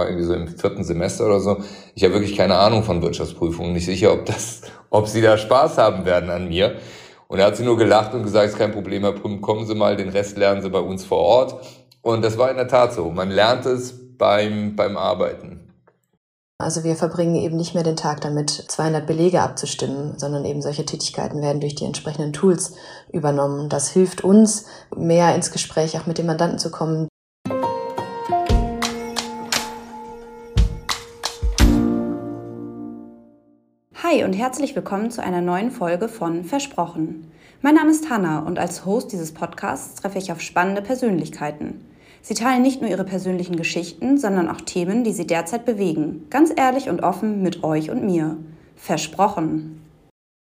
war irgendwie so im vierten Semester oder so. Ich habe wirklich keine Ahnung von Wirtschaftsprüfungen, nicht sicher, ob das, ob sie da Spaß haben werden an mir. Und er hat sie nur gelacht und gesagt, ist kein Problem, Herr Prüm, kommen Sie mal, den Rest lernen Sie bei uns vor Ort. Und das war in der Tat so. Man lernt es beim, beim Arbeiten. Also wir verbringen eben nicht mehr den Tag damit, 200 Belege abzustimmen, sondern eben solche Tätigkeiten werden durch die entsprechenden Tools übernommen. Das hilft uns, mehr ins Gespräch auch mit dem Mandanten zu kommen. Hi und herzlich willkommen zu einer neuen Folge von Versprochen. Mein Name ist Hanna und als Host dieses Podcasts treffe ich auf spannende Persönlichkeiten. Sie teilen nicht nur ihre persönlichen Geschichten, sondern auch Themen, die sie derzeit bewegen. Ganz ehrlich und offen mit euch und mir. Versprochen.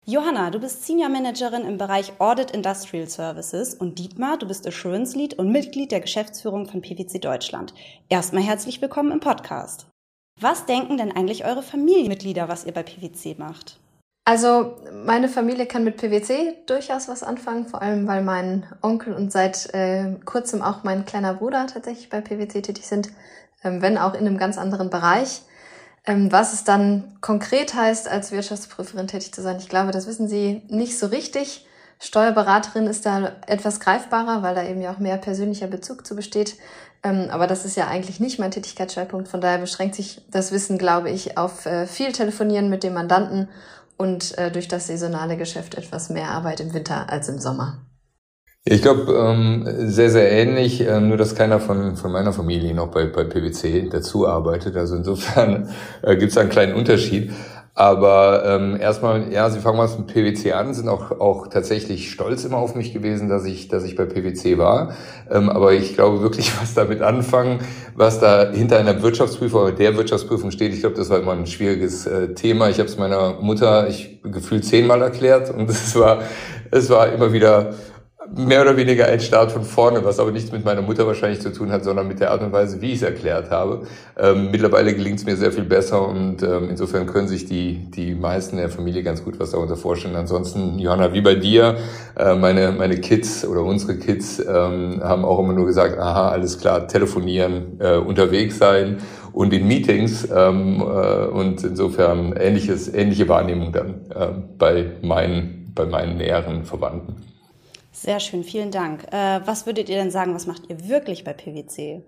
Johanna, du bist Senior Managerin im Bereich Audit Industrial Services und Dietmar, du bist Assurance Lead und Mitglied der Geschäftsführung von PwC Deutschland. Erstmal herzlich willkommen im Podcast. Was denken denn eigentlich eure Familienmitglieder, was ihr bei PwC macht? Also meine Familie kann mit PwC durchaus was anfangen, vor allem weil mein Onkel und seit äh, kurzem auch mein kleiner Bruder tatsächlich bei PwC tätig sind, ähm, wenn auch in einem ganz anderen Bereich. Ähm, was es dann konkret heißt, als Wirtschaftsprüferin tätig zu sein, ich glaube, das wissen Sie nicht so richtig. Steuerberaterin ist da etwas greifbarer, weil da eben ja auch mehr persönlicher Bezug zu besteht. Ähm, aber das ist ja eigentlich nicht mein Tätigkeitsschwerpunkt. Von daher beschränkt sich das Wissen, glaube ich, auf äh, viel Telefonieren mit dem Mandanten und äh, durch das saisonale Geschäft etwas mehr Arbeit im Winter als im Sommer. Ich glaube, ähm, sehr, sehr ähnlich, äh, nur dass keiner von, von meiner Familie noch bei, bei PwC dazu arbeitet. Also insofern gibt es einen kleinen Unterschied. Aber ähm, erstmal, ja, Sie fangen mal mit PwC an, sind auch, auch tatsächlich stolz immer auf mich gewesen, dass ich, dass ich bei PwC war. Ähm, aber ich glaube wirklich, was damit anfangen, was da hinter einer Wirtschaftsprüfung oder der Wirtschaftsprüfung steht, ich glaube, das war immer ein schwieriges äh, Thema. Ich habe es meiner Mutter, ich gefühlt zehnmal erklärt und es war, es war immer wieder mehr oder weniger ein Start von vorne, was aber nichts mit meiner Mutter wahrscheinlich zu tun hat, sondern mit der Art und Weise, wie ich es erklärt habe. Ähm, mittlerweile gelingt es mir sehr viel besser und ähm, insofern können sich die, die meisten der Familie ganz gut was darunter vorstellen. Ansonsten, Johanna, wie bei dir, äh, meine, meine Kids oder unsere Kids ähm, haben auch immer nur gesagt, aha, alles klar, telefonieren, äh, unterwegs sein und in Meetings ähm, äh, und insofern ähnliches, ähnliche Wahrnehmung dann äh, bei meinen, bei meinen näheren Verwandten. Sehr schön, vielen Dank. Äh, was würdet ihr denn sagen, was macht ihr wirklich bei PwC?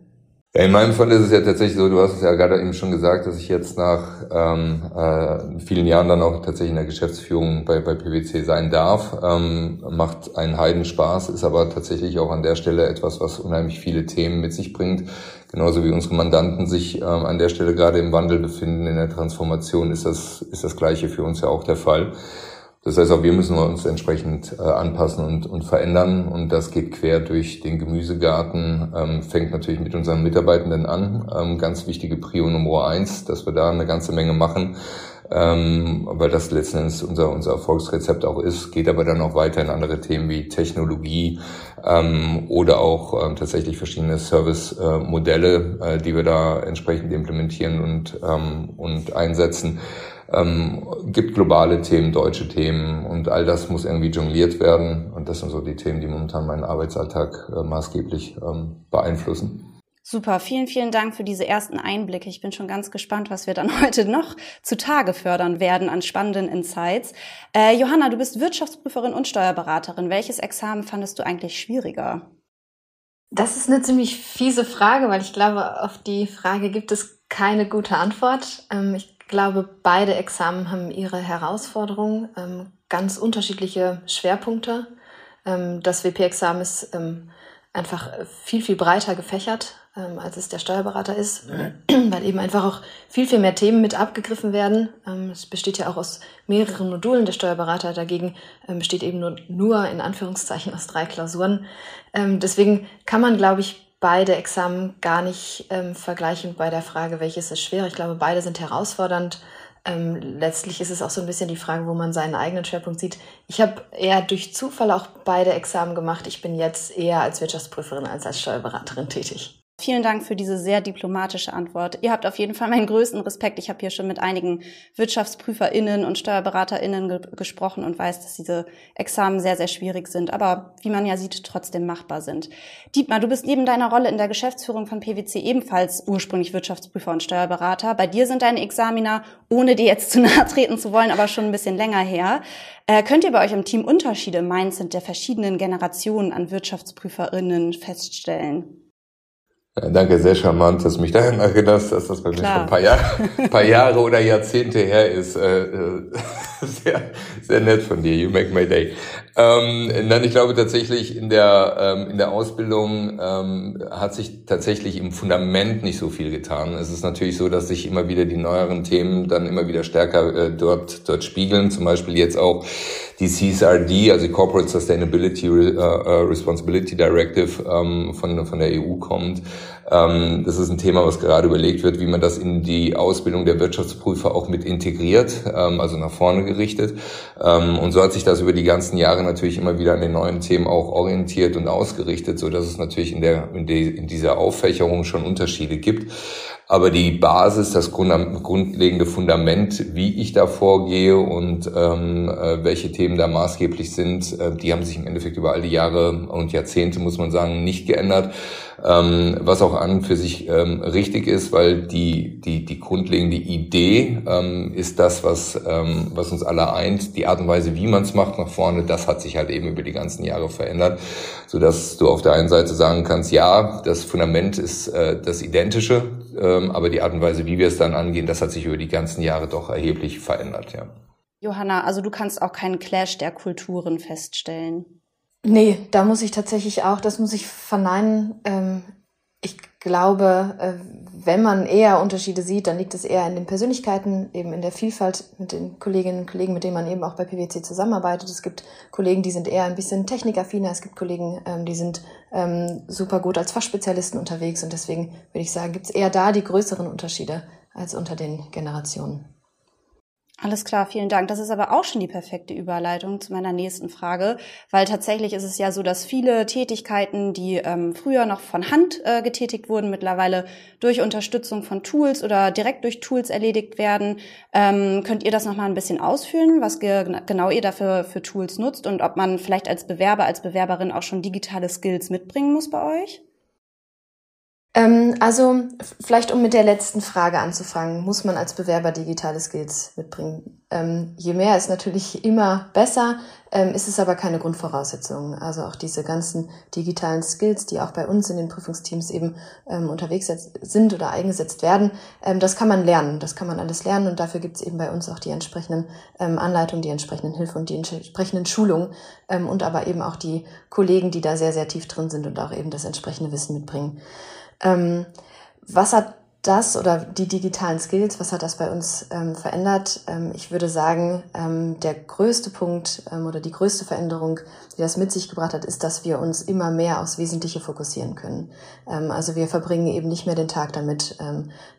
In meinem Fall ist es ja tatsächlich so, du hast es ja gerade eben schon gesagt, dass ich jetzt nach ähm, äh, vielen Jahren dann auch tatsächlich in der Geschäftsführung bei, bei PwC sein darf. Ähm, macht einen Heidenspaß, ist aber tatsächlich auch an der Stelle etwas, was unheimlich viele Themen mit sich bringt. Genauso wie unsere Mandanten sich ähm, an der Stelle gerade im Wandel befinden, in der Transformation, ist das, ist das Gleiche für uns ja auch der Fall. Das heißt, auch wir müssen uns entsprechend äh, anpassen und, und verändern. Und das geht quer durch den Gemüsegarten, ähm, fängt natürlich mit unseren Mitarbeitenden an. Ähm, ganz wichtige Prio Nummer eins, dass wir da eine ganze Menge machen, ähm, weil das letzten Endes unser, unser Erfolgsrezept auch ist. Geht aber dann auch weiter in andere Themen wie Technologie ähm, oder auch ähm, tatsächlich verschiedene Service-Modelle, äh, äh, die wir da entsprechend implementieren und, ähm, und einsetzen ähm, gibt globale Themen, deutsche Themen und all das muss irgendwie jongliert werden. Und das sind so die Themen, die momentan meinen Arbeitsalltag äh, maßgeblich ähm, beeinflussen. Super, vielen, vielen Dank für diese ersten Einblicke. Ich bin schon ganz gespannt, was wir dann heute noch zutage fördern werden an spannenden Insights. Äh, Johanna, du bist Wirtschaftsprüferin und Steuerberaterin. Welches Examen fandest du eigentlich schwieriger? Das ist eine ziemlich fiese Frage, weil ich glaube, auf die Frage gibt es keine gute Antwort. Ähm, ich glaube, beide Examen haben ihre Herausforderungen, ähm, ganz unterschiedliche Schwerpunkte. Ähm, das WP-Examen ist ähm, einfach viel, viel breiter gefächert, ähm, als es der Steuerberater ist, weil eben einfach auch viel, viel mehr Themen mit abgegriffen werden. Ähm, es besteht ja auch aus mehreren Modulen. Der Steuerberater dagegen ähm, besteht eben nur, nur in Anführungszeichen aus drei Klausuren. deswegen kann man, glaube ich, beide Examen gar nicht ähm, vergleichen bei der Frage, welches ist schwer. Ich glaube, beide sind herausfordernd. Ähm, letztlich ist es auch so ein bisschen die Frage, wo man seinen eigenen Schwerpunkt sieht. Ich habe eher durch Zufall auch beide Examen gemacht. Ich bin jetzt eher als Wirtschaftsprüferin als als Steuerberaterin tätig. Vielen Dank für diese sehr diplomatische Antwort. Ihr habt auf jeden Fall meinen größten Respekt. Ich habe hier schon mit einigen WirtschaftsprüferInnen und SteuerberaterInnen ge gesprochen und weiß, dass diese Examen sehr, sehr schwierig sind, aber wie man ja sieht, trotzdem machbar sind. Dietmar, du bist neben deiner Rolle in der Geschäftsführung von PwC ebenfalls ursprünglich Wirtschaftsprüfer und Steuerberater. Bei dir sind deine Examina, ohne dir jetzt zu nahe treten zu wollen, aber schon ein bisschen länger her. Äh, könnt ihr bei euch im Team Unterschiede im Mindset der verschiedenen Generationen an WirtschaftsprüferInnen feststellen? Ja, danke, sehr charmant, dass du mich daran erinnerst, dass das bei Klar. mir schon ein paar Jahre, paar Jahre oder Jahrzehnte her ist. Äh, äh, sehr, sehr nett von dir. You make my day. Ähm, ich glaube tatsächlich in der ähm, in der Ausbildung ähm, hat sich tatsächlich im Fundament nicht so viel getan. Es ist natürlich so, dass sich immer wieder die neueren Themen dann immer wieder stärker äh, dort dort spiegeln. Zum Beispiel jetzt auch die CSRD, also Corporate Sustainability uh, uh, Responsibility Directive ähm, von von der EU kommt. Ähm, das ist ein Thema, was gerade überlegt wird, wie man das in die Ausbildung der Wirtschaftsprüfer auch mit integriert, ähm, also nach vorne gerichtet. Ähm, und so hat sich das über die ganzen Jahre natürlich immer wieder an den neuen Themen auch orientiert und ausgerichtet, so dass es natürlich in der in, die, in dieser Auffächerung schon Unterschiede gibt. Aber die Basis, das grundlegende Fundament, wie ich da vorgehe und ähm, äh, welche Themen da maßgeblich sind, äh, die haben sich im Endeffekt über all die Jahre und Jahrzehnte, muss man sagen, nicht geändert. Ähm, was auch an für sich ähm, richtig ist, weil die, die, die grundlegende Idee ähm, ist das, was, ähm, was uns alle eint. Die Art und Weise, wie man es macht nach vorne, das hat sich halt eben über die ganzen Jahre verändert, so dass du auf der einen Seite sagen kannst, ja, das Fundament ist äh, das Identische, ähm, aber die Art und Weise, wie wir es dann angehen, das hat sich über die ganzen Jahre doch erheblich verändert, ja. Johanna, also du kannst auch keinen Clash der Kulturen feststellen. Nee, da muss ich tatsächlich auch, das muss ich verneinen. Ähm, ich glaube, äh, wenn man eher Unterschiede sieht, dann liegt es eher in den Persönlichkeiten, eben in der Vielfalt mit den Kolleginnen und Kollegen, mit denen man eben auch bei PwC zusammenarbeitet. Es gibt Kollegen, die sind eher ein bisschen technikaffiner, es gibt Kollegen, ähm, die sind ähm, super gut als Fachspezialisten unterwegs und deswegen würde ich sagen, gibt es eher da die größeren Unterschiede als unter den Generationen. Alles klar, vielen Dank. Das ist aber auch schon die perfekte Überleitung zu meiner nächsten Frage, weil tatsächlich ist es ja so, dass viele Tätigkeiten, die ähm, früher noch von Hand äh, getätigt wurden, mittlerweile durch Unterstützung von Tools oder direkt durch Tools erledigt werden. Ähm, könnt ihr das noch mal ein bisschen ausführen, was ge genau ihr dafür für Tools nutzt und ob man vielleicht als Bewerber, als Bewerberin auch schon digitale Skills mitbringen muss bei euch? Ähm, also vielleicht um mit der letzten Frage anzufangen, muss man als Bewerber digitale Skills mitbringen? Ähm, je mehr ist natürlich immer besser, ähm, ist es aber keine Grundvoraussetzung. Also auch diese ganzen digitalen Skills, die auch bei uns in den Prüfungsteams eben ähm, unterwegs sind oder eingesetzt werden, ähm, das kann man lernen. Das kann man alles lernen und dafür gibt es eben bei uns auch die entsprechenden ähm, Anleitungen, die entsprechenden Hilfe und die entsprechenden Schulungen und aber eben auch die Kollegen, die da sehr, sehr tief drin sind und auch eben das entsprechende Wissen mitbringen. Ähm, was hat das oder die digitalen Skills, was hat das bei uns ähm, verändert? Ähm, ich würde sagen, ähm, der größte Punkt ähm, oder die größte Veränderung, die das mit sich gebracht hat, ist, dass wir uns immer mehr aufs Wesentliche fokussieren können. Ähm, also wir verbringen eben nicht mehr den Tag damit,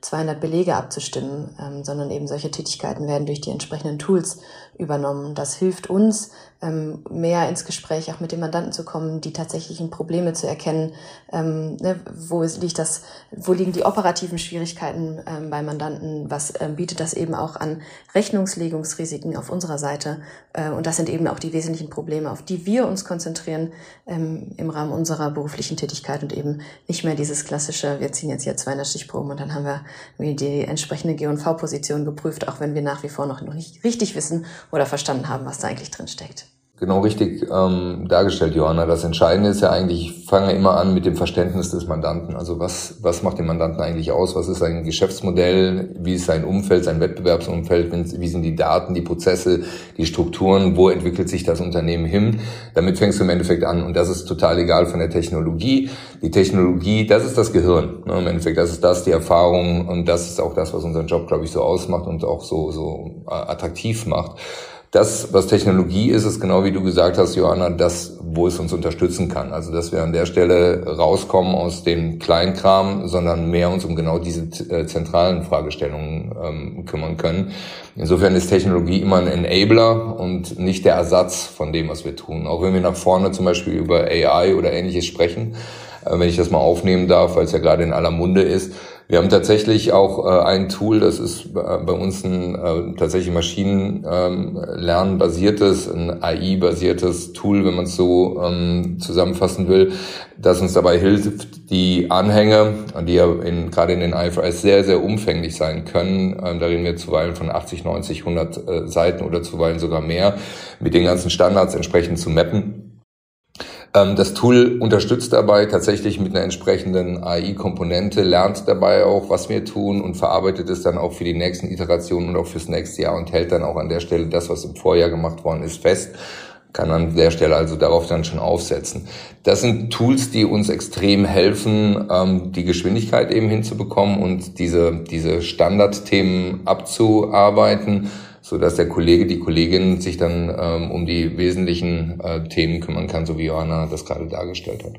200 ähm, Belege abzustimmen, sondern eben solche Tätigkeiten werden durch die entsprechenden Tools übernommen. Das hilft uns, ähm, mehr ins Gespräch auch mit den Mandanten zu kommen, die tatsächlichen Probleme zu erkennen, ähm, ne, wo liegt das, wo liegen die operativen Schwierigkeiten ähm, bei Mandanten, was ähm, bietet das eben auch an Rechnungslegungsrisiken auf unserer Seite? Äh, und das sind eben auch die wesentlichen Probleme, auf die wir uns konzentrieren ähm, im Rahmen unserer beruflichen Tätigkeit und eben nicht mehr dieses klassische, wir ziehen jetzt hier 200 Stichproben und dann haben wir die entsprechende G&V-Position geprüft, auch wenn wir nach wie vor noch nicht richtig wissen oder verstanden haben, was da eigentlich drin steckt. Genau richtig ähm, dargestellt, Johanna. Das Entscheidende ist ja eigentlich, ich fange immer an mit dem Verständnis des Mandanten. Also was, was macht den Mandanten eigentlich aus? Was ist sein Geschäftsmodell? Wie ist sein Umfeld, sein Wettbewerbsumfeld? Wie sind die Daten, die Prozesse, die Strukturen? Wo entwickelt sich das Unternehmen hin? Damit fängst du im Endeffekt an. Und das ist total egal von der Technologie. Die Technologie, das ist das Gehirn. Ne? Im Endeffekt, das ist das, die Erfahrung. Und das ist auch das, was unseren Job, glaube ich, so ausmacht und auch so, so äh, attraktiv macht. Das, was Technologie ist, ist genau wie du gesagt hast, Johanna, das, wo es uns unterstützen kann. Also, dass wir an der Stelle rauskommen aus dem Kleinkram, sondern mehr uns um genau diese äh, zentralen Fragestellungen ähm, kümmern können. Insofern ist Technologie immer ein Enabler und nicht der Ersatz von dem, was wir tun. Auch wenn wir nach vorne zum Beispiel über AI oder ähnliches sprechen, äh, wenn ich das mal aufnehmen darf, weil es ja gerade in aller Munde ist. Wir haben tatsächlich auch äh, ein Tool, das ist äh, bei uns ein äh, tatsächlich Maschinenlernen-basiertes, ein AI-basiertes Tool, wenn man es so ähm, zusammenfassen will, das uns dabei hilft, die Anhänge, die ja in, gerade in den IFRS sehr, sehr umfänglich sein können, ähm, da reden wir zuweilen von 80, 90, 100 äh, Seiten oder zuweilen sogar mehr, mit den ganzen Standards entsprechend zu mappen das Tool unterstützt dabei tatsächlich mit einer entsprechenden AI-Komponente, lernt dabei auch, was wir tun und verarbeitet es dann auch für die nächsten Iterationen und auch fürs nächste Jahr und hält dann auch an der Stelle das, was im Vorjahr gemacht worden ist, fest kann an der Stelle also darauf dann schon aufsetzen. Das sind Tools, die uns extrem helfen, ähm, die Geschwindigkeit eben hinzubekommen und diese, diese Standardthemen abzuarbeiten so dass der Kollege, die Kollegin sich dann ähm, um die wesentlichen äh, Themen kümmern kann, so wie Johanna das gerade dargestellt hat.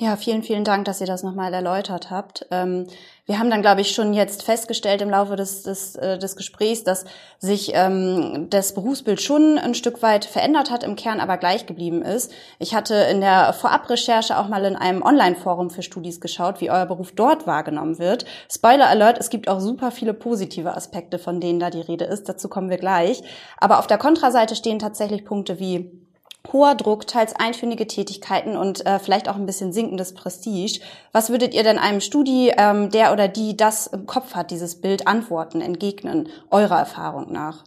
Ja, vielen, vielen Dank, dass ihr das nochmal erläutert habt. Ähm, wir haben dann, glaube ich, schon jetzt festgestellt im Laufe des, des, äh, des Gesprächs, dass sich ähm, das Berufsbild schon ein Stück weit verändert hat, im Kern aber gleich geblieben ist. Ich hatte in der Vorabrecherche auch mal in einem Online-Forum für Studis geschaut, wie euer Beruf dort wahrgenommen wird. Spoiler Alert, es gibt auch super viele positive Aspekte, von denen da die Rede ist. Dazu kommen wir gleich. Aber auf der Kontraseite stehen tatsächlich Punkte wie hoher Druck, teils einführige Tätigkeiten und äh, vielleicht auch ein bisschen sinkendes Prestige. Was würdet ihr denn einem Studi, ähm, der oder die das im Kopf hat, dieses Bild, antworten, entgegnen, eurer Erfahrung nach?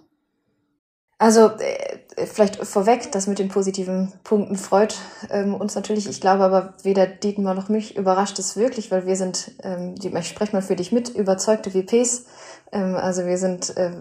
Also äh, vielleicht vorweg, das mit den positiven Punkten freut ähm, uns natürlich. Ich glaube aber weder Dietmar noch mich überrascht es wirklich, weil wir sind, ähm, ich spreche mal für dich mit, überzeugte WPs. Ähm, also wir sind, äh,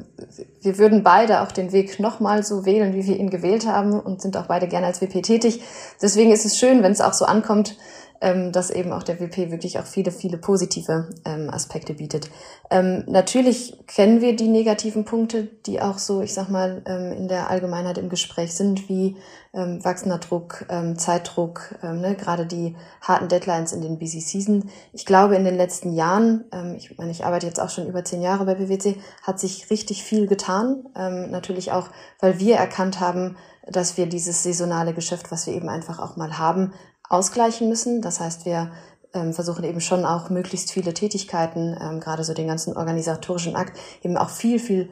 wir würden beide auch den Weg nochmal so wählen, wie wir ihn gewählt haben und sind auch beide gerne als WP tätig. Deswegen ist es schön, wenn es auch so ankommt, ähm, dass eben auch der WP wirklich auch viele, viele positive ähm, Aspekte bietet. Ähm, natürlich kennen wir die negativen Punkte, die auch so, ich sag mal, ähm, in der Allgemeinheit im Gespräch sind, wie ähm, wachsender Druck, ähm, Zeitdruck, ähm, ne, gerade die harten Deadlines in den Busy Season. Ich glaube, in den letzten Jahren, ähm, ich meine, ich arbeite jetzt auch schon über zehn Jahre bei PwC, hat sich richtig viel getan. Ähm, natürlich auch, weil wir erkannt haben, dass wir dieses saisonale Geschäft, was wir eben einfach auch mal haben, ausgleichen müssen. Das heißt, wir ähm, versuchen eben schon auch möglichst viele Tätigkeiten, ähm, gerade so den ganzen organisatorischen Akt, eben auch viel, viel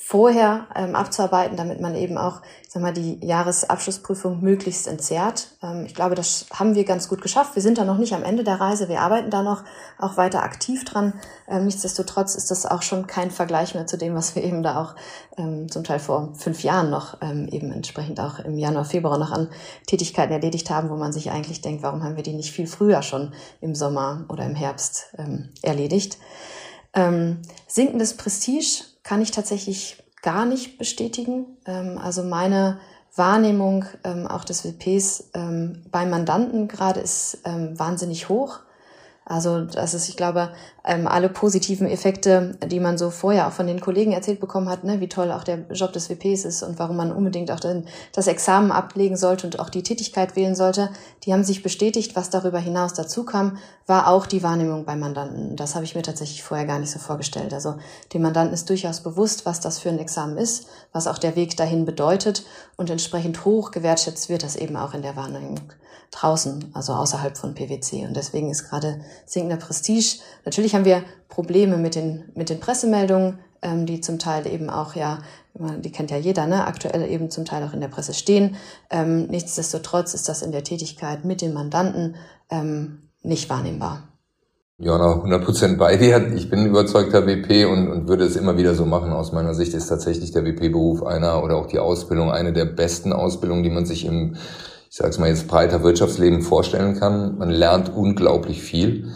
vorher ähm, abzuarbeiten, damit man eben auch, ich sag mal, die Jahresabschlussprüfung möglichst entzerrt. Ähm, ich glaube, das haben wir ganz gut geschafft. Wir sind da noch nicht am Ende der Reise. Wir arbeiten da noch auch weiter aktiv dran. Ähm, nichtsdestotrotz ist das auch schon kein Vergleich mehr zu dem, was wir eben da auch ähm, zum Teil vor fünf Jahren noch ähm, eben entsprechend auch im Januar, Februar noch an Tätigkeiten erledigt haben, wo man sich eigentlich denkt, warum haben wir die nicht viel früher schon im Sommer oder im Herbst ähm, erledigt. Ähm, sinkendes Prestige kann ich tatsächlich gar nicht bestätigen. Ähm, also meine Wahrnehmung ähm, auch des WPs ähm, beim Mandanten gerade ist wahnsinnig hoch. Also das ist, ich glaube, ähm, alle positiven Effekte, die man so vorher auch von den Kollegen erzählt bekommen hat, ne, wie toll auch der Job des WPs ist und warum man unbedingt auch den, das Examen ablegen sollte und auch die Tätigkeit wählen sollte, die haben sich bestätigt. Was darüber hinaus dazu kam, war auch die Wahrnehmung beim Mandanten. Das habe ich mir tatsächlich vorher gar nicht so vorgestellt. Also dem Mandanten ist durchaus bewusst, was das für ein Examen ist, was auch der Weg dahin bedeutet und entsprechend hoch gewertschätzt wird das eben auch in der Wahrnehmung draußen, also außerhalb von PwC. Und deswegen ist gerade sinkender Prestige. Natürlich haben wir Probleme mit den, mit den Pressemeldungen, ähm, die zum Teil eben auch ja, die kennt ja jeder, ne, aktuell eben zum Teil auch in der Presse stehen. Ähm, nichtsdestotrotz ist das in der Tätigkeit mit den Mandanten ähm, nicht wahrnehmbar. Jona, 100% bei dir. Ich bin überzeugter WP und, und würde es immer wieder so machen. Aus meiner Sicht ist tatsächlich der WP-Beruf einer oder auch die Ausbildung eine der besten Ausbildungen, die man sich im ich sage es mal jetzt breiter Wirtschaftsleben vorstellen kann. Man lernt unglaublich viel.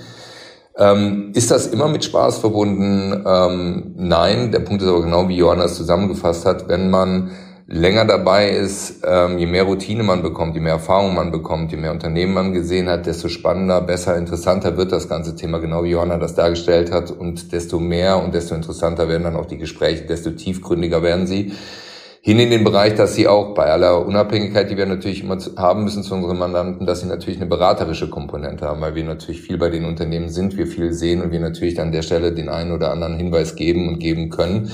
Ähm, ist das immer mit Spaß verbunden? Ähm, nein, der Punkt ist aber genau, wie Johanna es zusammengefasst hat, wenn man länger dabei ist, ähm, je mehr Routine man bekommt, je mehr Erfahrung man bekommt, je mehr Unternehmen man gesehen hat, desto spannender, besser, interessanter wird das ganze Thema, genau wie Johanna das dargestellt hat. Und desto mehr und desto interessanter werden dann auch die Gespräche, desto tiefgründiger werden sie hin in den Bereich, dass sie auch bei aller Unabhängigkeit, die wir natürlich immer haben müssen zu unseren Mandanten, dass sie natürlich eine beraterische Komponente haben, weil wir natürlich viel bei den Unternehmen sind, wir viel sehen und wir natürlich an der Stelle den einen oder anderen Hinweis geben und geben können.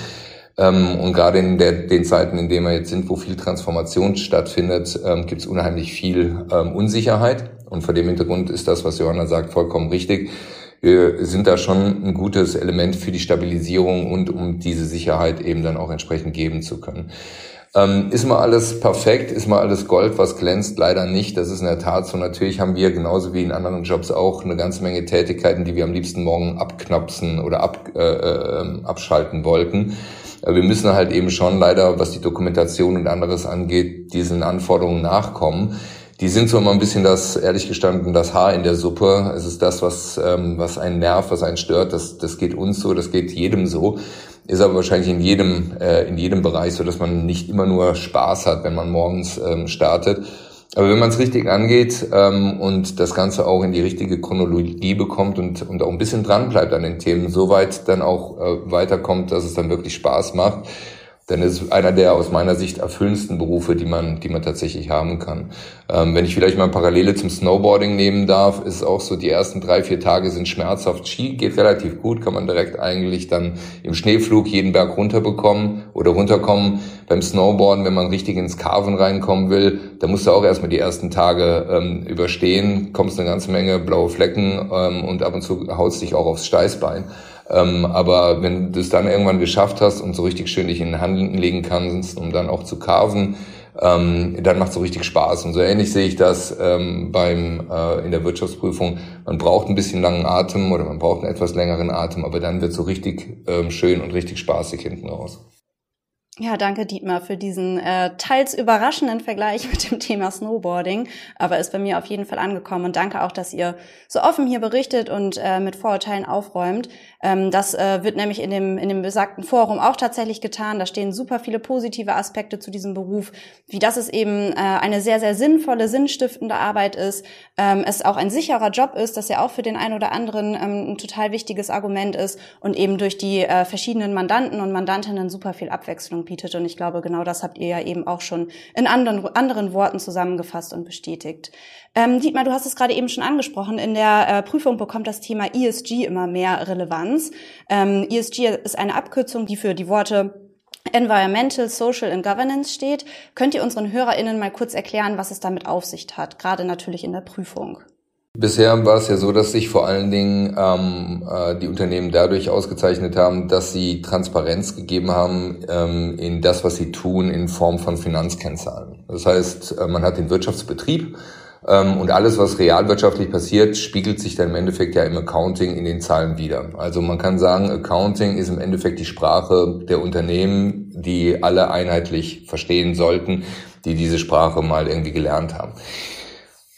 Ähm, und gerade in der, den Zeiten, in denen wir jetzt sind, wo viel Transformation stattfindet, ähm, gibt es unheimlich viel ähm, Unsicherheit. Und vor dem Hintergrund ist das, was Johanna sagt, vollkommen richtig. Wir sind da schon ein gutes Element für die Stabilisierung und um diese Sicherheit eben dann auch entsprechend geben zu können. Ähm, ist mal alles perfekt? Ist mal alles Gold, was glänzt? Leider nicht. Das ist in der Tat so. Natürlich haben wir genauso wie in anderen Jobs auch eine ganze Menge Tätigkeiten, die wir am liebsten morgen abknapsen oder ab, äh, äh, abschalten wollten. Wir müssen halt eben schon leider, was die Dokumentation und anderes angeht, diesen Anforderungen nachkommen. Die sind so immer ein bisschen das, ehrlich gestanden, das Haar in der Suppe. Es ist das, was, ähm, was einen nervt, was einen stört. Das, das geht uns so, das geht jedem so. Ist aber wahrscheinlich in jedem, äh, in jedem Bereich so, dass man nicht immer nur Spaß hat, wenn man morgens ähm, startet. Aber wenn man es richtig angeht ähm, und das Ganze auch in die richtige Chronologie bekommt und, und auch ein bisschen dran bleibt an den Themen, soweit dann auch äh, weiterkommt, dass es dann wirklich Spaß macht, dann ist es einer der aus meiner Sicht erfüllendsten Berufe, die man, die man tatsächlich haben kann. Ähm, wenn ich vielleicht mal Parallele zum Snowboarding nehmen darf, ist auch so, die ersten drei, vier Tage sind schmerzhaft. Ski geht relativ gut, kann man direkt eigentlich dann im Schneeflug jeden Berg runterbekommen oder runterkommen. Beim Snowboarden, wenn man richtig ins Carven reinkommen will, da musst du auch erstmal die ersten Tage ähm, überstehen, kommst eine ganze Menge blaue Flecken ähm, und ab und zu haust dich auch aufs Steißbein. Ähm, aber wenn du es dann irgendwann geschafft hast und so richtig schön dich in den Hand legen kannst, um dann auch zu carven, ähm, dann macht es so richtig Spaß. Und so ähnlich sehe ich das ähm, beim äh, in der Wirtschaftsprüfung. Man braucht ein bisschen langen Atem oder man braucht einen etwas längeren Atem, aber dann wird so richtig ähm, schön und richtig spaßig hinten raus. Ja, danke Dietmar für diesen äh, teils überraschenden Vergleich mit dem Thema Snowboarding, aber ist bei mir auf jeden Fall angekommen und danke auch, dass ihr so offen hier berichtet und äh, mit Vorurteilen aufräumt. Ähm, das äh, wird nämlich in dem in dem besagten Forum auch tatsächlich getan. Da stehen super viele positive Aspekte zu diesem Beruf, wie dass es eben äh, eine sehr sehr sinnvolle, sinnstiftende Arbeit ist, ähm, es auch ein sicherer Job ist, dass ja auch für den einen oder anderen ähm, ein total wichtiges Argument ist und eben durch die äh, verschiedenen Mandanten und Mandantinnen super viel Abwechslung bietet. Und ich glaube, genau das habt ihr ja eben auch schon in anderen, anderen Worten zusammengefasst und bestätigt. Dietmar, du hast es gerade eben schon angesprochen. In der Prüfung bekommt das Thema ESG immer mehr Relevanz. Ähm, ESG ist eine Abkürzung, die für die Worte Environmental, Social and Governance steht. Könnt ihr unseren HörerInnen mal kurz erklären, was es damit auf sich hat, gerade natürlich in der Prüfung? Bisher war es ja so, dass sich vor allen Dingen ähm, äh, die Unternehmen dadurch ausgezeichnet haben, dass sie Transparenz gegeben haben ähm, in das, was sie tun, in Form von Finanzkennzahlen. Das heißt, äh, man hat den Wirtschaftsbetrieb und alles, was realwirtschaftlich passiert, spiegelt sich dann im Endeffekt ja im Accounting in den Zahlen wieder. Also man kann sagen, Accounting ist im Endeffekt die Sprache der Unternehmen, die alle einheitlich verstehen sollten, die diese Sprache mal irgendwie gelernt haben.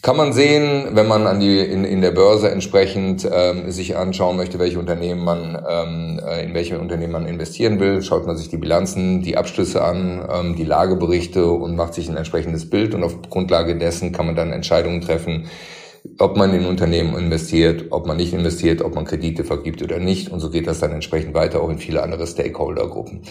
Kann man sehen, wenn man an die in, in der Börse entsprechend ähm, sich anschauen möchte, welche Unternehmen man ähm, äh, in welche Unternehmen man investieren will, schaut man sich die Bilanzen, die Abschlüsse an, ähm, die Lageberichte und macht sich ein entsprechendes Bild und auf Grundlage dessen kann man dann Entscheidungen treffen, ob man in Unternehmen investiert, ob man nicht investiert, ob man Kredite vergibt oder nicht und so geht das dann entsprechend weiter auch in viele andere Stakeholder-Gruppen.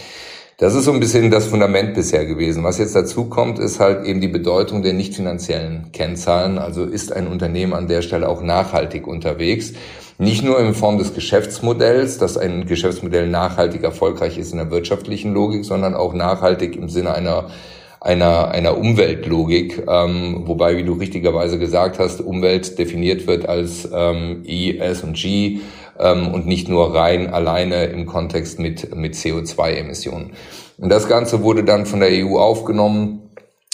Das ist so ein bisschen das Fundament bisher gewesen. Was jetzt dazu kommt, ist halt eben die Bedeutung der nicht finanziellen Kennzahlen. Also ist ein Unternehmen an der Stelle auch nachhaltig unterwegs. Nicht nur in Form des Geschäftsmodells, dass ein Geschäftsmodell nachhaltig erfolgreich ist in der wirtschaftlichen Logik, sondern auch nachhaltig im Sinne einer einer, einer Umweltlogik, ähm, wobei, wie du richtigerweise gesagt hast, Umwelt definiert wird als ähm, E, S und G, ähm, und nicht nur rein alleine im Kontext mit, mit CO2-Emissionen. Und das Ganze wurde dann von der EU aufgenommen,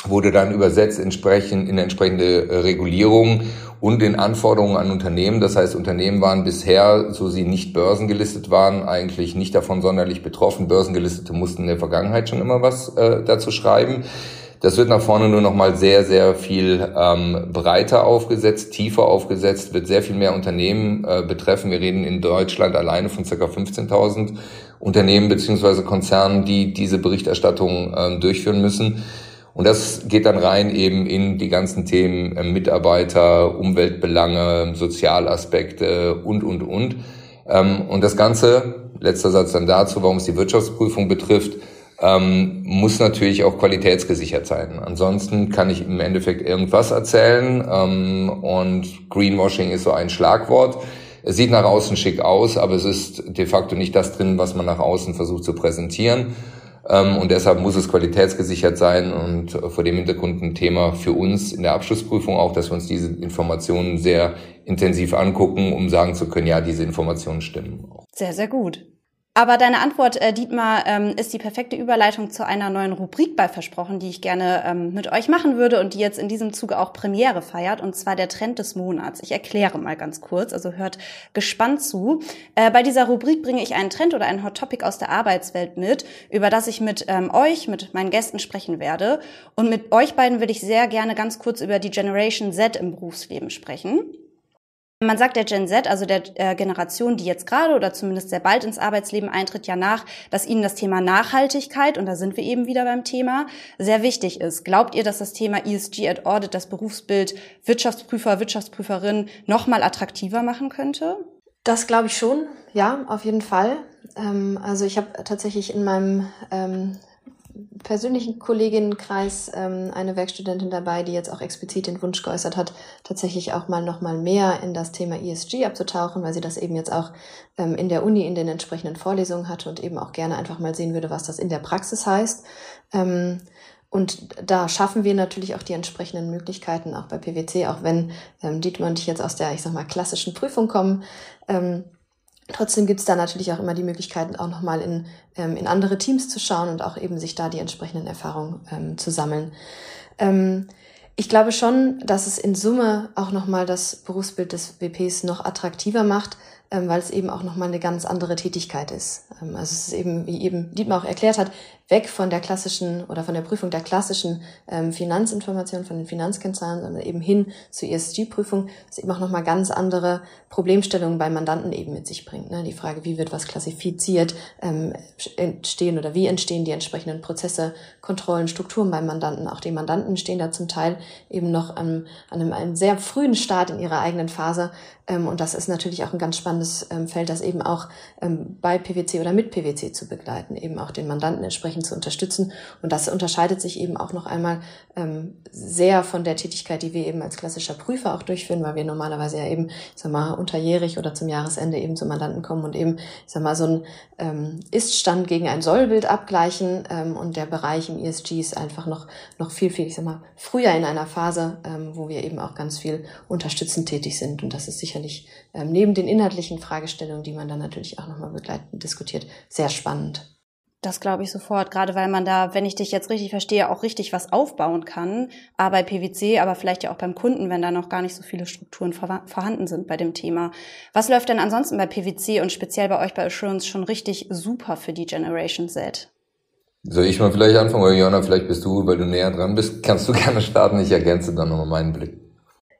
wurde dann übersetzt entsprechend in entsprechende äh, Regulierung und in Anforderungen an Unternehmen. Das heißt, Unternehmen waren bisher, so sie nicht börsengelistet waren, eigentlich nicht davon sonderlich betroffen. Börsengelistete mussten in der Vergangenheit schon immer was äh, dazu schreiben. Das wird nach vorne nur noch mal sehr, sehr viel ähm, breiter aufgesetzt, tiefer aufgesetzt, wird sehr viel mehr Unternehmen äh, betreffen. Wir reden in Deutschland alleine von ca. 15.000 Unternehmen beziehungsweise Konzernen, die diese Berichterstattung äh, durchführen müssen. Und das geht dann rein eben in die ganzen Themen äh, Mitarbeiter, Umweltbelange, Sozialaspekte und, und, und. Ähm, und das Ganze, letzter Satz dann dazu, warum es die Wirtschaftsprüfung betrifft, ähm, muss natürlich auch qualitätsgesichert sein. Ansonsten kann ich im Endeffekt irgendwas erzählen ähm, und Greenwashing ist so ein Schlagwort. Es sieht nach außen schick aus, aber es ist de facto nicht das drin, was man nach außen versucht zu präsentieren. Ähm, und deshalb muss es qualitätsgesichert sein und vor dem Hintergrund ein Thema für uns in der Abschlussprüfung auch, dass wir uns diese Informationen sehr intensiv angucken, um sagen zu können, ja, diese Informationen stimmen. Sehr, sehr gut. Aber deine Antwort, äh, Dietmar, ähm, ist die perfekte Überleitung zu einer neuen Rubrik bei Versprochen, die ich gerne ähm, mit euch machen würde und die jetzt in diesem Zuge auch Premiere feiert, und zwar der Trend des Monats. Ich erkläre mal ganz kurz, also hört gespannt zu. Äh, bei dieser Rubrik bringe ich einen Trend oder ein Hot Topic aus der Arbeitswelt mit, über das ich mit ähm, euch, mit meinen Gästen sprechen werde. Und mit euch beiden würde ich sehr gerne ganz kurz über die Generation Z im Berufsleben sprechen. Man sagt der Gen Z, also der äh, Generation, die jetzt gerade oder zumindest sehr bald ins Arbeitsleben eintritt, ja nach, dass ihnen das Thema Nachhaltigkeit, und da sind wir eben wieder beim Thema, sehr wichtig ist. Glaubt ihr, dass das Thema ESG at Audit das Berufsbild Wirtschaftsprüfer, Wirtschaftsprüferin nochmal attraktiver machen könnte? Das glaube ich schon, ja, auf jeden Fall. Ähm, also ich habe tatsächlich in meinem ähm, persönlichen Kolleginnenkreis ähm, eine Werkstudentin dabei, die jetzt auch explizit den Wunsch geäußert hat, tatsächlich auch mal noch mal mehr in das Thema ESG abzutauchen, weil sie das eben jetzt auch ähm, in der Uni in den entsprechenden Vorlesungen hatte und eben auch gerne einfach mal sehen würde, was das in der Praxis heißt. Ähm, und da schaffen wir natürlich auch die entsprechenden Möglichkeiten, auch bei PwC, auch wenn ähm, Dietmar und ich jetzt aus der, ich sag mal, klassischen Prüfung kommen. Ähm, Trotzdem gibt es da natürlich auch immer die Möglichkeiten, auch nochmal in, ähm, in andere Teams zu schauen und auch eben sich da die entsprechenden Erfahrungen ähm, zu sammeln. Ähm, ich glaube schon, dass es in Summe auch nochmal das Berufsbild des WPs noch attraktiver macht, ähm, weil es eben auch nochmal eine ganz andere Tätigkeit ist. Ähm, also es ist eben, wie eben Dietmar auch erklärt hat, weg von der klassischen oder von der Prüfung der klassischen ähm, Finanzinformation, von den Finanzkennzahlen, sondern eben hin zur ESG-Prüfung, das eben auch nochmal ganz andere Problemstellungen bei Mandanten eben mit sich bringt. Ne? Die Frage, wie wird was klassifiziert, ähm, entstehen oder wie entstehen die entsprechenden Prozesse, Kontrollen, Strukturen beim Mandanten. Auch die Mandanten stehen da zum Teil eben noch an, an einem, einem sehr frühen Start in ihrer eigenen Phase. Ähm, und das ist natürlich auch ein ganz spannendes ähm, Feld, das eben auch ähm, bei PwC oder mit PwC zu begleiten, eben auch den Mandanten entsprechend zu unterstützen. Und das unterscheidet sich eben auch noch einmal sehr von der Tätigkeit, die wir eben als klassischer Prüfer auch durchführen, weil wir normalerweise ja eben, ich sag mal, unterjährig oder zum Jahresende eben zum Mandanten kommen und eben, ich sag mal, so ein Ist-Stand gegen ein Sollbild abgleichen. Und der Bereich im ESG ist einfach noch, noch viel, viel, ich sag mal, früher in einer Phase, wo wir eben auch ganz viel unterstützend tätig sind. Und das ist sicherlich ähm, neben den inhaltlichen Fragestellungen, die man dann natürlich auch nochmal begleitend diskutiert, sehr spannend. Das glaube ich sofort, gerade weil man da, wenn ich dich jetzt richtig verstehe, auch richtig was aufbauen kann. Aber bei PwC, aber vielleicht ja auch beim Kunden, wenn da noch gar nicht so viele Strukturen vorhanden sind bei dem Thema. Was läuft denn ansonsten bei PwC und speziell bei euch bei Assurance schon richtig super für die Generation Z? Soll ich mal vielleicht anfangen, oder Jona, vielleicht bist du, weil du näher dran bist, kannst du gerne starten. Ich ergänze dann nochmal meinen Blick.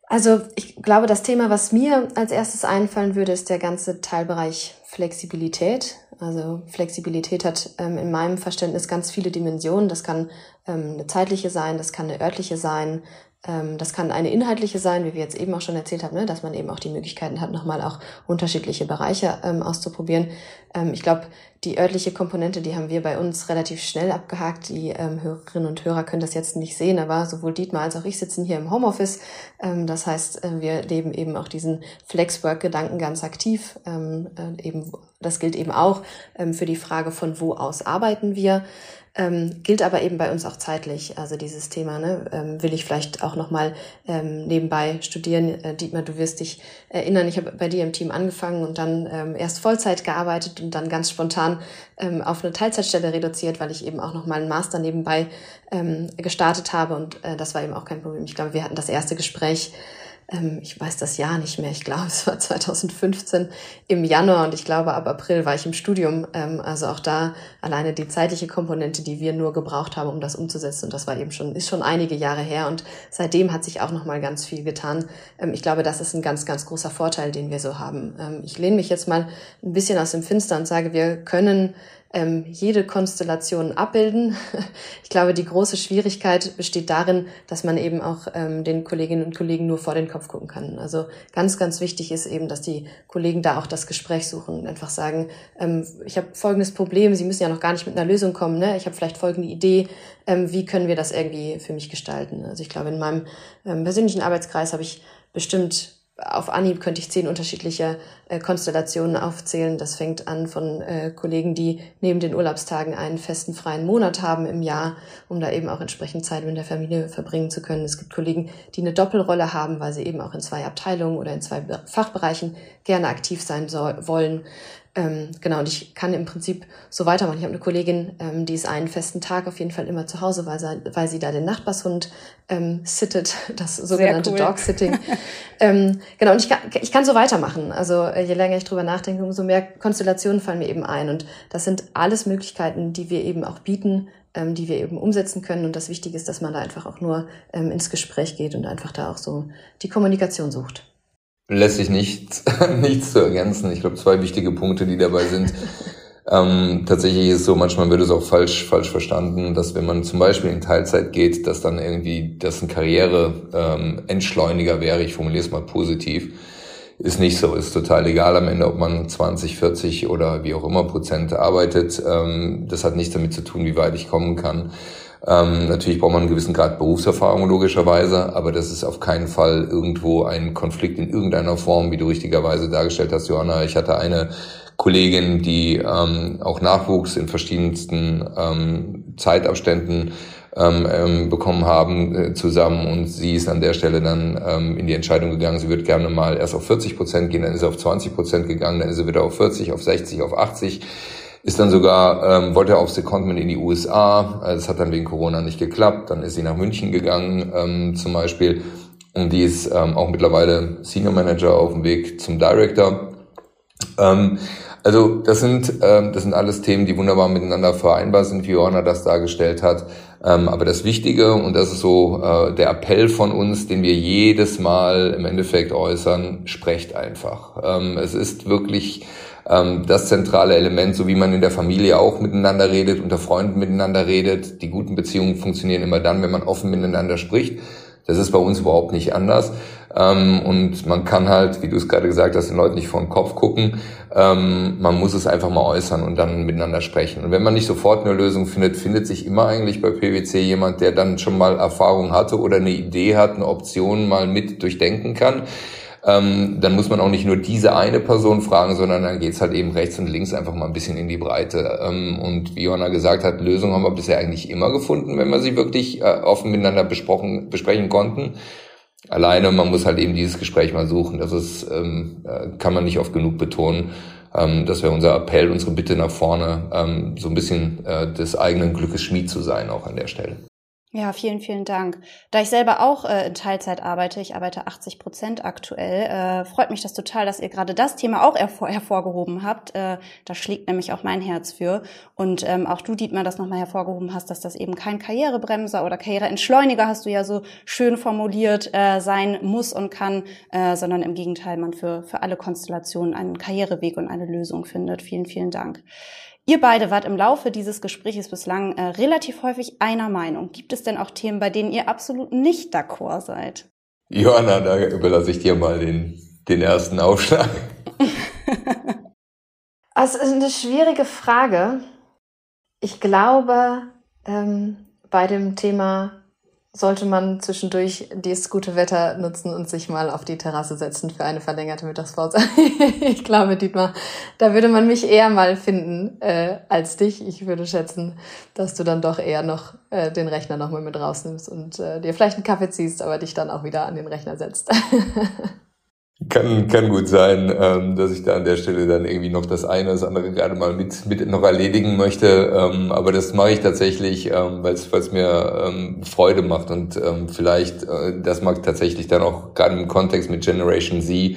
Also ich glaube, das Thema, was mir als erstes einfallen würde, ist der ganze Teilbereich Flexibilität. Also Flexibilität hat ähm, in meinem Verständnis ganz viele Dimensionen. Das kann ähm, eine zeitliche sein, das kann eine örtliche sein, das kann eine inhaltliche sein, wie wir jetzt eben auch schon erzählt haben, ne, dass man eben auch die Möglichkeiten hat, nochmal auch unterschiedliche Bereiche ähm, auszuprobieren. Ähm, ich glaube, die örtliche Komponente, die haben wir bei uns relativ schnell abgehakt. Die ähm, Hörerinnen und Hörer können das jetzt nicht sehen, aber sowohl Dietmar als auch ich sitzen hier im Homeoffice. Ähm, das heißt, äh, wir leben eben auch diesen Flexwork-Gedanken ganz aktiv. Ähm, äh, eben, das gilt eben auch ähm, für die Frage, von wo aus arbeiten wir. Ähm, gilt aber eben bei uns auch zeitlich. Also dieses Thema ne, ähm, will ich vielleicht auch nochmal ähm, nebenbei studieren. Äh, Dietmar, du wirst dich erinnern, ich habe bei dir im Team angefangen und dann ähm, erst Vollzeit gearbeitet und dann ganz spontan ähm, auf eine Teilzeitstelle reduziert, weil ich eben auch nochmal einen Master nebenbei ähm, gestartet habe und äh, das war eben auch kein Problem. Ich glaube, wir hatten das erste Gespräch ähm, ich weiß das Jahr nicht mehr, ich glaube, es war 2015 im Januar und ich glaube, ab April war ich im Studium. Ähm, also auch da alleine die zeitliche Komponente, die wir nur gebraucht haben, um das umzusetzen. Und das war eben schon, ist schon einige Jahre her und seitdem hat sich auch nochmal ganz viel getan. Ähm, ich glaube, das ist ein ganz, ganz großer Vorteil, den wir so haben. Ähm, ich lehne mich jetzt mal ein bisschen aus dem Finster und sage, wir können ähm, jede Konstellation abbilden. Ich glaube, die große Schwierigkeit besteht darin, dass man eben auch ähm, den Kolleginnen und Kollegen nur vor den Kopf gucken kann. Also ganz, ganz wichtig ist eben, dass die Kollegen da auch das Gespräch suchen und einfach sagen, ähm, ich habe folgendes Problem, Sie müssen ja noch gar nicht mit einer Lösung kommen, ne? ich habe vielleicht folgende Idee, ähm, wie können wir das irgendwie für mich gestalten? Also ich glaube, in meinem ähm, persönlichen Arbeitskreis habe ich bestimmt auf Anhieb könnte ich zehn unterschiedliche äh, Konstellationen aufzählen. Das fängt an von äh, Kollegen, die neben den Urlaubstagen einen festen freien Monat haben im Jahr, um da eben auch entsprechend Zeit mit der Familie verbringen zu können. Es gibt Kollegen, die eine Doppelrolle haben, weil sie eben auch in zwei Abteilungen oder in zwei Fachbereichen gerne aktiv sein soll, wollen. Ähm, genau, und ich kann im Prinzip so weitermachen. Ich habe eine Kollegin, ähm, die ist einen festen Tag auf jeden Fall immer zu Hause, weil sie, weil sie da den Nachbarshund ähm, sittet, das sogenannte cool. Dog-Sitting. ähm, genau, und ich kann, ich kann so weitermachen. Also äh, je länger ich drüber nachdenke, umso mehr Konstellationen fallen mir eben ein. Und das sind alles Möglichkeiten, die wir eben auch bieten, ähm, die wir eben umsetzen können. Und das Wichtige ist, dass man da einfach auch nur ähm, ins Gespräch geht und einfach da auch so die Kommunikation sucht lässt sich nichts, nichts zu ergänzen. Ich glaube, zwei wichtige Punkte, die dabei sind. Ähm, tatsächlich ist es so, manchmal wird es auch falsch, falsch verstanden, dass wenn man zum Beispiel in Teilzeit geht, dass dann irgendwie das ein Karriere-Entschleuniger ähm, wäre. Ich formuliere es mal positiv. Ist nicht so, ist total egal am Ende, ob man 20, 40 oder wie auch immer Prozent arbeitet. Ähm, das hat nichts damit zu tun, wie weit ich kommen kann. Ähm, natürlich braucht man einen gewissen Grad Berufserfahrung logischerweise, aber das ist auf keinen Fall irgendwo ein Konflikt in irgendeiner Form, wie du richtigerweise dargestellt hast, Johanna. Ich hatte eine Kollegin, die ähm, auch Nachwuchs in verschiedensten ähm, Zeitabständen ähm, ähm, bekommen haben äh, zusammen und sie ist an der Stelle dann ähm, in die Entscheidung gegangen, sie wird gerne mal erst auf 40 Prozent gehen, dann ist sie auf 20 Prozent gegangen, dann ist sie wieder auf 40, auf 60, auf 80 ist dann sogar, ähm, wollte auf Secondment in die USA. Es hat dann wegen Corona nicht geklappt. Dann ist sie nach München gegangen ähm, zum Beispiel. Und die ist ähm, auch mittlerweile Senior Manager auf dem Weg zum Director. Ähm, also das sind, ähm, das sind alles Themen, die wunderbar miteinander vereinbar sind, wie Johanna das dargestellt hat. Ähm, aber das Wichtige, und das ist so äh, der Appell von uns, den wir jedes Mal im Endeffekt äußern, sprecht einfach. Ähm, es ist wirklich ähm, das zentrale Element, so wie man in der Familie auch miteinander redet, unter Freunden miteinander redet. Die guten Beziehungen funktionieren immer dann, wenn man offen miteinander spricht. Das ist bei uns überhaupt nicht anders. Ähm, und man kann halt, wie du es gerade gesagt hast, den Leuten nicht vor den Kopf gucken. Ähm, man muss es einfach mal äußern und dann miteinander sprechen. Und wenn man nicht sofort eine Lösung findet, findet sich immer eigentlich bei PwC jemand, der dann schon mal Erfahrung hatte oder eine Idee hat, eine Option mal mit durchdenken kann ähm, dann muss man auch nicht nur diese eine Person fragen, sondern dann geht's halt eben rechts und links einfach mal ein bisschen in die Breite. Ähm, und wie Johanna gesagt hat, Lösungen haben wir bisher eigentlich immer gefunden, wenn wir sie wirklich äh, offen miteinander besprochen, besprechen konnten. Alleine, man muss halt eben dieses Gespräch mal suchen. Das ist, ähm, äh, kann man nicht oft genug betonen. Ähm, das wäre unser Appell, unsere Bitte nach vorne, ähm, so ein bisschen äh, des eigenen Glückes Schmied zu sein, auch an der Stelle. Ja, vielen, vielen Dank. Da ich selber auch äh, in Teilzeit arbeite, ich arbeite 80 Prozent aktuell, äh, freut mich das total, dass ihr gerade das Thema auch hervor hervorgehoben habt. Äh, da schlägt nämlich auch mein Herz für. Und ähm, auch du, Dietmar, das nochmal hervorgehoben hast, dass das eben kein Karrierebremser oder Karriereentschleuniger, hast du ja so schön formuliert, äh, sein muss und kann, äh, sondern im Gegenteil, man für, für alle Konstellationen einen Karriereweg und eine Lösung findet. Vielen, vielen Dank. Ihr beide wart im Laufe dieses Gesprächs bislang äh, relativ häufig einer Meinung. Gibt es denn auch Themen, bei denen ihr absolut nicht d'accord seid? Johanna, da überlasse ich dir mal den, den ersten Aufschlag. also, es ist eine schwierige Frage. Ich glaube, ähm, bei dem Thema sollte man zwischendurch dieses gute Wetter nutzen und sich mal auf die Terrasse setzen für eine verlängerte Mittagspause. ich glaube, Dietmar, da würde man mich eher mal finden äh, als dich. Ich würde schätzen, dass du dann doch eher noch äh, den Rechner nochmal mit rausnimmst und äh, dir vielleicht einen Kaffee ziehst, aber dich dann auch wieder an den Rechner setzt. Kann, kann gut sein, ähm, dass ich da an der Stelle dann irgendwie noch das eine, das andere gerade mal mit, mit noch erledigen möchte. Ähm, aber das mache ich tatsächlich, ähm, weil es mir ähm, Freude macht. Und ähm, vielleicht, äh, das mag tatsächlich dann auch gerade im Kontext mit Generation Z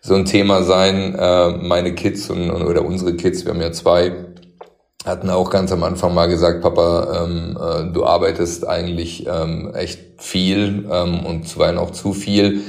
so ein Thema sein. Äh, meine Kids und, oder unsere Kids, wir haben ja zwei, hatten auch ganz am Anfang mal gesagt, Papa, ähm, äh, du arbeitest eigentlich ähm, echt viel ähm, und zuweilen auch zu viel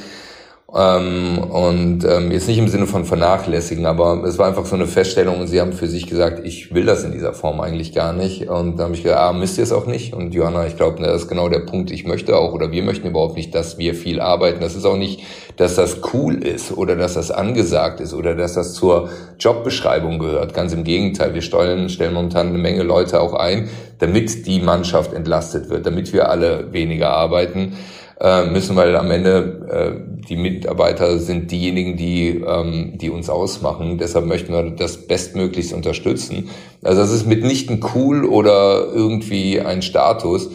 ähm, und ähm, jetzt nicht im Sinne von vernachlässigen, aber es war einfach so eine Feststellung und sie haben für sich gesagt, ich will das in dieser Form eigentlich gar nicht. Und da habe ich gesagt, ah, müsst ihr es auch nicht? Und Johanna, ich glaube, das ist genau der Punkt, ich möchte auch oder wir möchten überhaupt nicht, dass wir viel arbeiten. Das ist auch nicht, dass das cool ist oder dass das angesagt ist oder dass das zur Jobbeschreibung gehört. Ganz im Gegenteil, wir stellen, stellen momentan eine Menge Leute auch ein, damit die Mannschaft entlastet wird, damit wir alle weniger arbeiten. Äh, müssen, weil am Ende äh, die Mitarbeiter sind diejenigen, die, ähm, die uns ausmachen. Deshalb möchten wir das bestmöglichst unterstützen. Also das ist mitnichten cool oder irgendwie ein Status.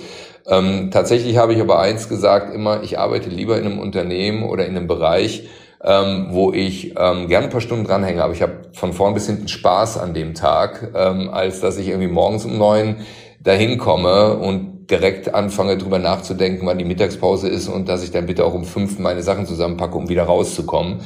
Ähm, tatsächlich habe ich aber eins gesagt, immer, ich arbeite lieber in einem Unternehmen oder in einem Bereich, ähm, wo ich ähm, gern ein paar Stunden dranhänge, aber ich habe von vorn bis hinten Spaß an dem Tag, ähm, als dass ich irgendwie morgens um neun dahin komme und direkt anfange drüber nachzudenken, wann die Mittagspause ist und dass ich dann bitte auch um fünf meine Sachen zusammenpacke, um wieder rauszukommen.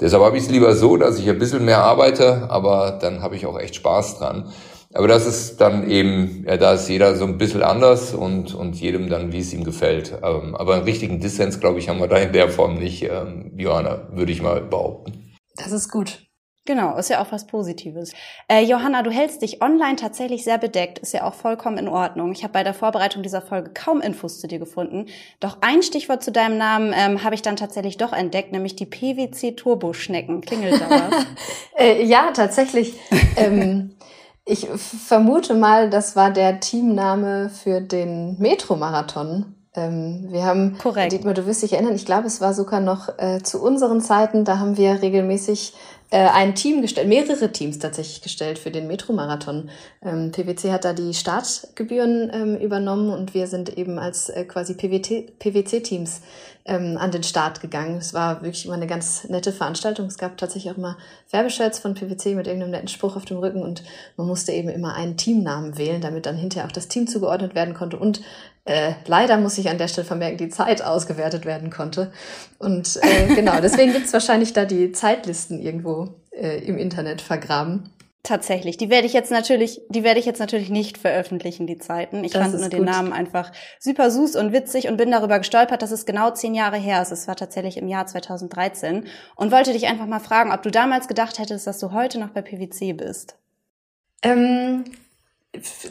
Deshalb habe ich es lieber so, dass ich ein bisschen mehr arbeite, aber dann habe ich auch echt Spaß dran. Aber das ist dann eben, ja, da ist jeder so ein bisschen anders und, und jedem dann, wie es ihm gefällt. Ähm, aber einen richtigen Dissens, glaube ich, haben wir da in der Form nicht, ähm, Johanna, würde ich mal behaupten. Das ist gut. Genau, ist ja auch was Positives. Äh, Johanna, du hältst dich online tatsächlich sehr bedeckt, ist ja auch vollkommen in Ordnung. Ich habe bei der Vorbereitung dieser Folge kaum Infos zu dir gefunden. Doch ein Stichwort zu deinem Namen ähm, habe ich dann tatsächlich doch entdeckt, nämlich die PwC Turboschnecken. Klingelt da was? äh, ja, tatsächlich. ähm, ich vermute mal, das war der Teamname für den Metro-Marathon. Ähm, wir haben, Korrekt. Dietmar, du wirst dich erinnern, ich glaube, es war sogar noch äh, zu unseren Zeiten, da haben wir regelmäßig ein Team gestellt, mehrere Teams tatsächlich gestellt für den Metromarathon. Ähm, PwC hat da die Startgebühren ähm, übernommen und wir sind eben als äh, quasi PwC-Teams ähm, an den Start gegangen. Es war wirklich immer eine ganz nette Veranstaltung. Es gab tatsächlich auch mal Werbeshirts von PwC mit irgendeinem netten Spruch auf dem Rücken und man musste eben immer einen Teamnamen wählen, damit dann hinterher auch das Team zugeordnet werden konnte und äh, leider muss ich an der Stelle vermerken, die Zeit ausgewertet werden konnte. Und äh, genau, deswegen gibt's wahrscheinlich da die Zeitlisten irgendwo äh, im Internet vergraben. Tatsächlich. Die werde ich jetzt natürlich, die werde ich jetzt natürlich nicht veröffentlichen, die Zeiten. Ich das fand nur gut. den Namen einfach super süß und witzig und bin darüber gestolpert, dass es genau zehn Jahre her ist. Es war tatsächlich im Jahr 2013 und wollte dich einfach mal fragen, ob du damals gedacht hättest, dass du heute noch bei PwC bist. Ähm,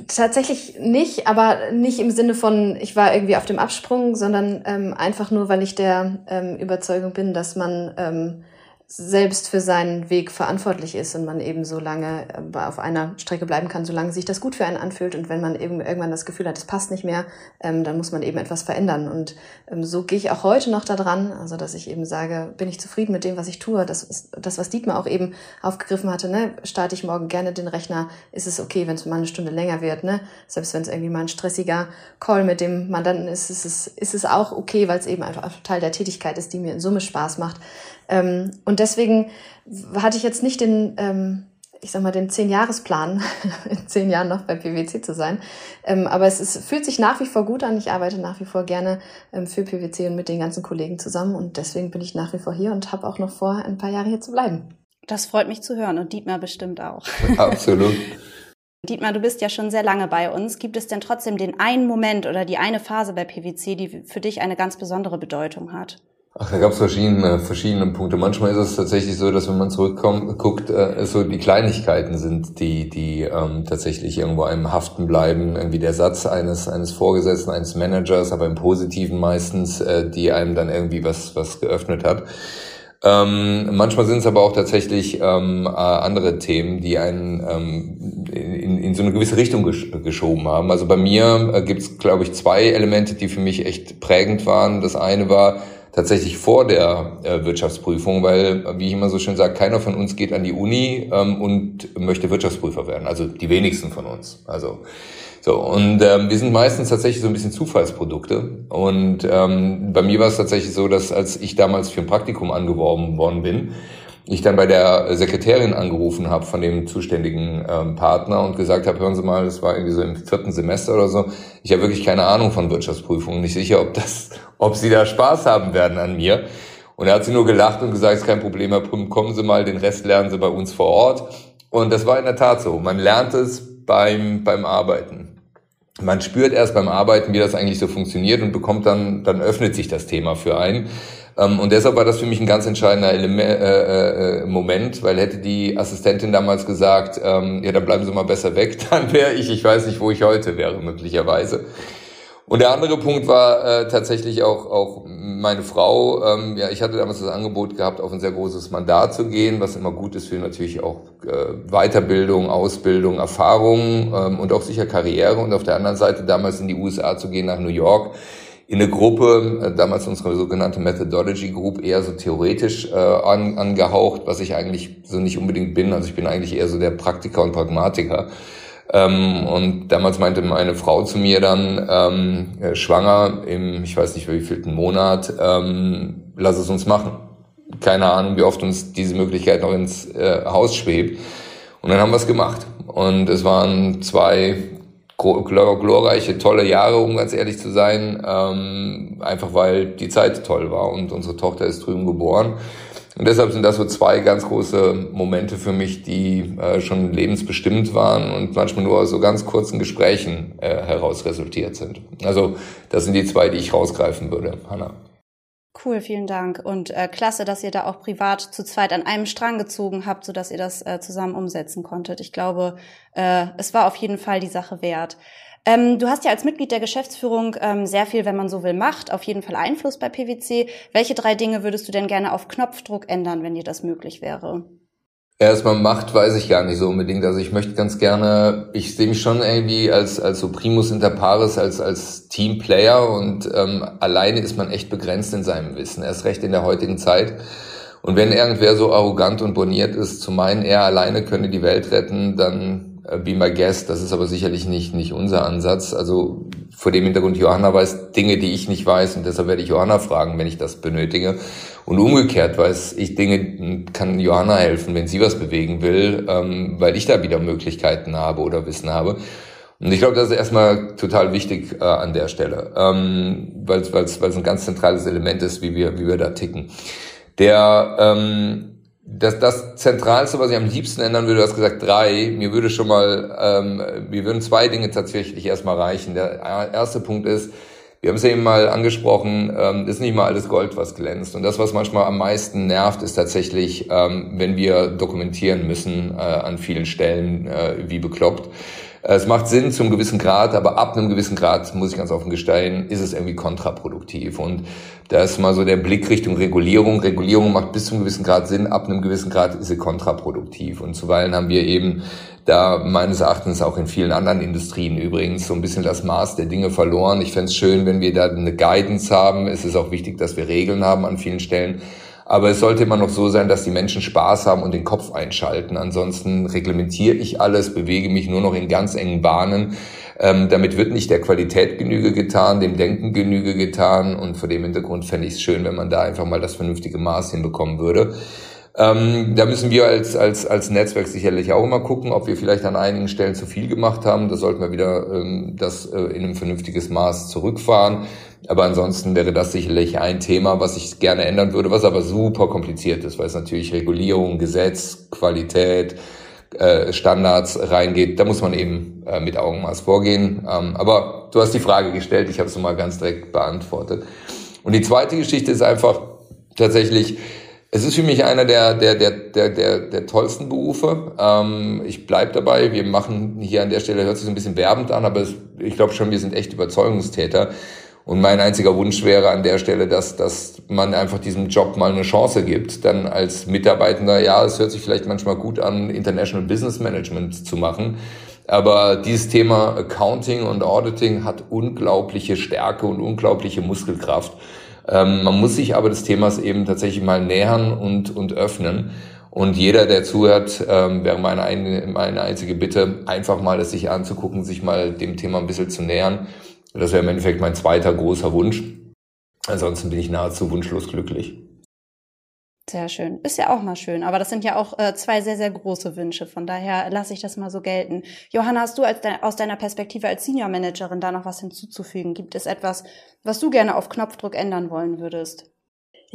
tatsächlich nicht, aber nicht im Sinne von, ich war irgendwie auf dem Absprung, sondern ähm, einfach nur, weil ich der ähm, Überzeugung bin, dass man ähm, selbst für seinen Weg verantwortlich ist und man eben so lange äh, auf einer Strecke bleiben kann, solange sich das gut für einen anfühlt. Und wenn man eben irgendwann das Gefühl hat, es passt nicht mehr, ähm, dann muss man eben etwas verändern. Und ähm, so gehe ich auch heute noch daran, also dass ich eben sage, bin ich zufrieden mit dem, was ich tue. Das ist das, was Dietmar auch eben aufgegriffen hatte. Ne? Starte ich morgen gerne den Rechner, ist es okay, wenn es mal eine Stunde länger wird. Ne? Selbst wenn es irgendwie mal ein stressiger Call mit dem Mandanten ist, ist es, ist es auch okay, weil es eben einfach Teil der Tätigkeit ist, die mir in Summe Spaß macht. Ähm, und deswegen hatte ich jetzt nicht den, ähm, ich sag mal, den Zehn-Jahres-Plan, in zehn Jahren noch bei PwC zu sein. Ähm, aber es ist, fühlt sich nach wie vor gut an. Ich arbeite nach wie vor gerne ähm, für PwC und mit den ganzen Kollegen zusammen. Und deswegen bin ich nach wie vor hier und habe auch noch vor, ein paar Jahre hier zu bleiben. Das freut mich zu hören und Dietmar bestimmt auch. Absolut. Dietmar, du bist ja schon sehr lange bei uns. Gibt es denn trotzdem den einen Moment oder die eine Phase bei PwC, die für dich eine ganz besondere Bedeutung hat? Ach, da gab es verschiedene, verschiedene Punkte. Manchmal ist es tatsächlich so, dass wenn man zurückkommt, guckt, äh, so die Kleinigkeiten sind, die, die ähm, tatsächlich irgendwo einem haften bleiben. Irgendwie der Satz eines, eines Vorgesetzten, eines Managers, aber im Positiven meistens, äh, die einem dann irgendwie was, was geöffnet hat. Ähm, manchmal sind es aber auch tatsächlich ähm, äh, andere Themen, die einen ähm, in, in so eine gewisse Richtung gesch geschoben haben. Also bei mir äh, gibt es, glaube ich, zwei Elemente, die für mich echt prägend waren. Das eine war, tatsächlich vor der äh, Wirtschaftsprüfung, weil, wie ich immer so schön sage, keiner von uns geht an die Uni ähm, und möchte Wirtschaftsprüfer werden. Also die wenigsten von uns. Also so, und ähm, wir sind meistens tatsächlich so ein bisschen Zufallsprodukte. Und ähm, bei mir war es tatsächlich so, dass als ich damals für ein Praktikum angeworben worden bin, ich dann bei der Sekretärin angerufen habe von dem zuständigen ähm, Partner und gesagt habe, hören Sie mal, das war irgendwie so im vierten Semester oder so, ich habe wirklich keine Ahnung von Wirtschaftsprüfungen, nicht sicher, ob das, ob Sie da Spaß haben werden an mir. Und er hat sie nur gelacht und gesagt, ist kein Problem, Herr Prüm, kommen Sie mal, den Rest lernen Sie bei uns vor Ort. Und das war in der Tat so. Man lernt es beim, beim Arbeiten. Man spürt erst beim Arbeiten, wie das eigentlich so funktioniert und bekommt dann, dann öffnet sich das Thema für einen. Ähm, und deshalb war das für mich ein ganz entscheidender Element, äh, äh, Moment, weil hätte die Assistentin damals gesagt, ähm, ja, dann bleiben Sie mal besser weg, dann wäre ich, ich weiß nicht, wo ich heute wäre, möglicherweise. Und der andere Punkt war äh, tatsächlich auch, auch meine Frau. Ähm, ja, ich hatte damals das Angebot gehabt, auf ein sehr großes Mandat zu gehen, was immer gut ist für natürlich auch äh, Weiterbildung, Ausbildung, Erfahrung ähm, und auch sicher Karriere. Und auf der anderen Seite damals in die USA zu gehen, nach New York in eine Gruppe, äh, damals unsere sogenannte Methodology Group, eher so theoretisch äh, an, angehaucht, was ich eigentlich so nicht unbedingt bin. Also ich bin eigentlich eher so der Praktiker und Pragmatiker. Ähm, und damals meinte meine Frau zu mir dann, ähm, äh, schwanger im, ich weiß nicht wie vielten Monat, ähm, lass es uns machen. Keine Ahnung, wie oft uns diese Möglichkeit noch ins äh, Haus schwebt. Und dann haben wir es gemacht. Und es waren zwei glorreiche, tolle Jahre, um ganz ehrlich zu sein, ähm, einfach weil die Zeit toll war und unsere Tochter ist drüben geboren. Und deshalb sind das so zwei ganz große Momente für mich, die äh, schon lebensbestimmt waren und manchmal nur aus so ganz kurzen Gesprächen äh, heraus resultiert sind. Also das sind die zwei, die ich rausgreifen würde, Hanna. Cool, vielen Dank. Und äh, klasse, dass ihr da auch privat zu zweit an einem Strang gezogen habt, sodass ihr das äh, zusammen umsetzen konntet. Ich glaube, äh, es war auf jeden Fall die Sache wert. Ähm, du hast ja als Mitglied der Geschäftsführung ähm, sehr viel, wenn man so will, Macht, auf jeden Fall Einfluss bei PwC. Welche drei Dinge würdest du denn gerne auf Knopfdruck ändern, wenn dir das möglich wäre? Erstmal Macht weiß ich gar nicht so unbedingt. Also ich möchte ganz gerne, ich sehe mich schon irgendwie als, als so Primus inter pares, als, als Teamplayer und ähm, alleine ist man echt begrenzt in seinem Wissen, erst recht in der heutigen Zeit. Und wenn irgendwer so arrogant und boniert ist, zu meinen, er alleine könne die Welt retten, dann be my guest. Das ist aber sicherlich nicht, nicht unser Ansatz. Also vor dem Hintergrund, Johanna weiß Dinge, die ich nicht weiß und deshalb werde ich Johanna fragen, wenn ich das benötige. Und umgekehrt weiß ich Dinge, kann Johanna helfen, wenn sie was bewegen will, ähm, weil ich da wieder Möglichkeiten habe oder Wissen habe. Und ich glaube, das ist erstmal total wichtig äh, an der Stelle, ähm, weil es ein ganz zentrales Element ist, wie wir, wie wir da ticken. Der ähm, das, das Zentralste, was ich am liebsten ändern würde, du hast gesagt drei. Mir würde schon mal, ähm, mir würden zwei Dinge tatsächlich erstmal reichen. Der erste Punkt ist, wir haben es eben mal angesprochen, ähm, ist nicht mal alles Gold, was glänzt. Und das, was manchmal am meisten nervt, ist tatsächlich, ähm, wenn wir dokumentieren müssen äh, an vielen Stellen, äh, wie bekloppt. Es macht Sinn zum gewissen Grad, aber ab einem gewissen Grad, muss ich ganz offen gestehen, ist es irgendwie kontraproduktiv. Und da ist mal so der Blick Richtung Regulierung. Regulierung macht bis zum gewissen Grad Sinn, ab einem gewissen Grad ist sie kontraproduktiv. Und zuweilen haben wir eben da meines Erachtens auch in vielen anderen Industrien übrigens so ein bisschen das Maß der Dinge verloren. Ich fände es schön, wenn wir da eine Guidance haben. Es ist auch wichtig, dass wir Regeln haben an vielen Stellen. Aber es sollte immer noch so sein, dass die Menschen Spaß haben und den Kopf einschalten. Ansonsten reglementiere ich alles, bewege mich nur noch in ganz engen Bahnen. Ähm, damit wird nicht der Qualität Genüge getan, dem Denken Genüge getan. Und vor dem Hintergrund fände ich es schön, wenn man da einfach mal das vernünftige Maß hinbekommen würde. Ähm, da müssen wir als, als, als Netzwerk sicherlich auch immer gucken, ob wir vielleicht an einigen Stellen zu viel gemacht haben. Da sollten wir wieder ähm, das äh, in einem vernünftiges Maß zurückfahren. Aber ansonsten wäre das sicherlich ein Thema, was ich gerne ändern würde, was aber super kompliziert ist, weil es natürlich Regulierung, Gesetz, Qualität, äh, Standards reingeht. Da muss man eben äh, mit Augenmaß vorgehen. Ähm, aber du hast die Frage gestellt, ich habe es mal ganz direkt beantwortet. Und die zweite Geschichte ist einfach tatsächlich, es ist für mich einer der, der, der, der, der, der tollsten Berufe. Ähm, ich bleib dabei. Wir machen hier an der Stelle, hört sich so ein bisschen werbend an, aber ich glaube schon, wir sind echt Überzeugungstäter. Und mein einziger Wunsch wäre an der Stelle, dass, dass man einfach diesem Job mal eine Chance gibt, dann als Mitarbeitender, ja, es hört sich vielleicht manchmal gut an, International Business Management zu machen. Aber dieses Thema Accounting und Auditing hat unglaubliche Stärke und unglaubliche Muskelkraft. Ähm, man muss sich aber des Themas eben tatsächlich mal nähern und, und öffnen. Und jeder, der zuhört, ähm, wäre meine, eine, meine einzige Bitte, einfach mal das sich anzugucken, sich mal dem Thema ein bisschen zu nähern das wäre im Endeffekt mein zweiter großer Wunsch. Ansonsten bin ich nahezu wunschlos glücklich. Sehr schön. Ist ja auch mal schön. Aber das sind ja auch äh, zwei sehr, sehr große Wünsche. Von daher lasse ich das mal so gelten. Johanna, hast du de aus deiner Perspektive als Senior Managerin da noch was hinzuzufügen? Gibt es etwas, was du gerne auf Knopfdruck ändern wollen würdest?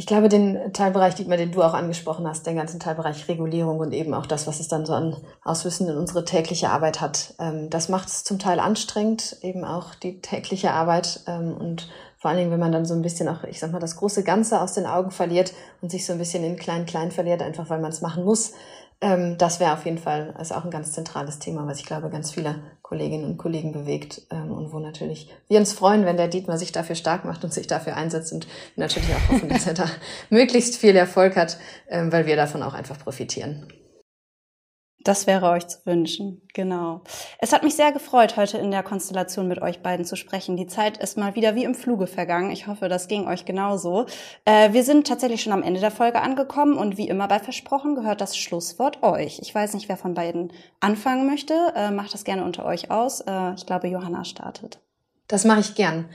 Ich glaube, den Teilbereich, Dietmar, den du auch angesprochen hast, den ganzen Teilbereich Regulierung und eben auch das, was es dann so an Auswüssen in unsere tägliche Arbeit hat, ähm, das macht es zum Teil anstrengend, eben auch die tägliche Arbeit ähm, und vor allen Dingen, wenn man dann so ein bisschen auch, ich sag mal, das große Ganze aus den Augen verliert und sich so ein bisschen in klein-klein verliert, einfach weil man es machen muss, ähm, das wäre auf jeden Fall also auch ein ganz zentrales Thema, was ich glaube, ganz viele Kolleginnen und Kollegen bewegt ähm, und wo natürlich wir uns freuen, wenn der Dietmar sich dafür stark macht und sich dafür einsetzt und natürlich auch hoffen, dass er da möglichst viel Erfolg hat, ähm, weil wir davon auch einfach profitieren. Das wäre euch zu wünschen, genau. Es hat mich sehr gefreut, heute in der Konstellation mit euch beiden zu sprechen. Die Zeit ist mal wieder wie im Fluge vergangen. Ich hoffe, das ging euch genauso. Äh, wir sind tatsächlich schon am Ende der Folge angekommen und wie immer bei Versprochen gehört das Schlusswort euch. Ich weiß nicht, wer von beiden anfangen möchte. Äh, macht das gerne unter euch aus. Äh, ich glaube, Johanna startet. Das mache ich gern.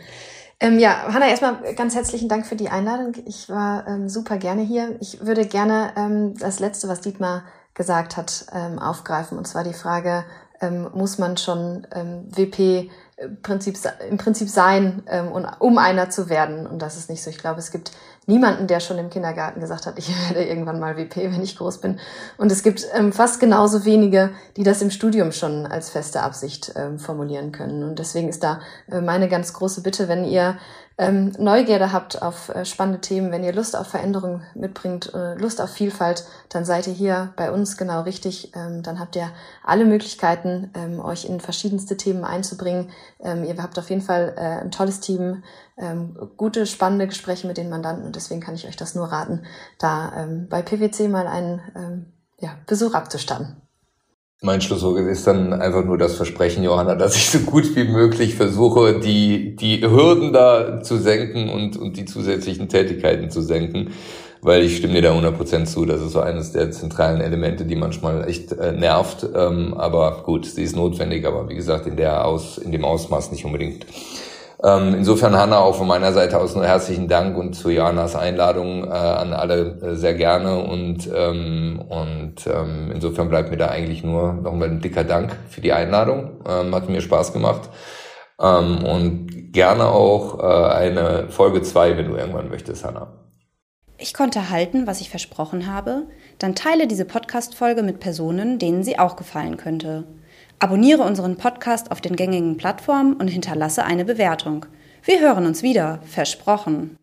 Ähm, ja, Hanna, erstmal ganz herzlichen Dank für die Einladung. Ich war ähm, super gerne hier. Ich würde gerne ähm, das Letzte, was Dietmar gesagt hat, ähm, aufgreifen. Und zwar die Frage, ähm, muss man schon ähm, WP äh, Prinzip, im Prinzip sein, ähm, um einer zu werden. Und das ist nicht so. Ich glaube, es gibt niemanden, der schon im Kindergarten gesagt hat, ich werde irgendwann mal WP, wenn ich groß bin. Und es gibt ähm, fast genauso wenige, die das im Studium schon als feste Absicht ähm, formulieren können. Und deswegen ist da äh, meine ganz große Bitte, wenn ihr ähm, Neugierde habt auf äh, spannende Themen, wenn ihr Lust auf Veränderung mitbringt, äh, Lust auf Vielfalt, dann seid ihr hier bei uns genau richtig. Ähm, dann habt ihr alle Möglichkeiten, ähm, euch in verschiedenste Themen einzubringen. Ähm, ihr habt auf jeden Fall äh, ein tolles Team, ähm, gute, spannende Gespräche mit den Mandanten und deswegen kann ich euch das nur raten, da ähm, bei PwC mal einen ja, Besuch abzustatten. Mein Schlusswort ist dann einfach nur das Versprechen, Johanna, dass ich so gut wie möglich versuche, die, die Hürden da zu senken und, und die zusätzlichen Tätigkeiten zu senken, weil ich stimme dir da 100% zu. Das ist so eines der zentralen Elemente, die manchmal echt äh, nervt. Ähm, aber gut, sie ist notwendig, aber wie gesagt, in der Aus, in dem Ausmaß nicht unbedingt. Ähm, insofern, Hanna, auch von meiner Seite aus nur herzlichen Dank und zu Johannas Einladung äh, an alle äh, sehr gerne. Und, ähm, und ähm, insofern bleibt mir da eigentlich nur nochmal ein dicker Dank für die Einladung. Ähm, hat mir Spaß gemacht. Ähm, und gerne auch äh, eine Folge zwei, wenn du irgendwann möchtest, Hanna. Ich konnte halten, was ich versprochen habe. Dann teile diese Podcast-Folge mit Personen, denen sie auch gefallen könnte. Abonniere unseren Podcast auf den gängigen Plattformen und hinterlasse eine Bewertung. Wir hören uns wieder, versprochen.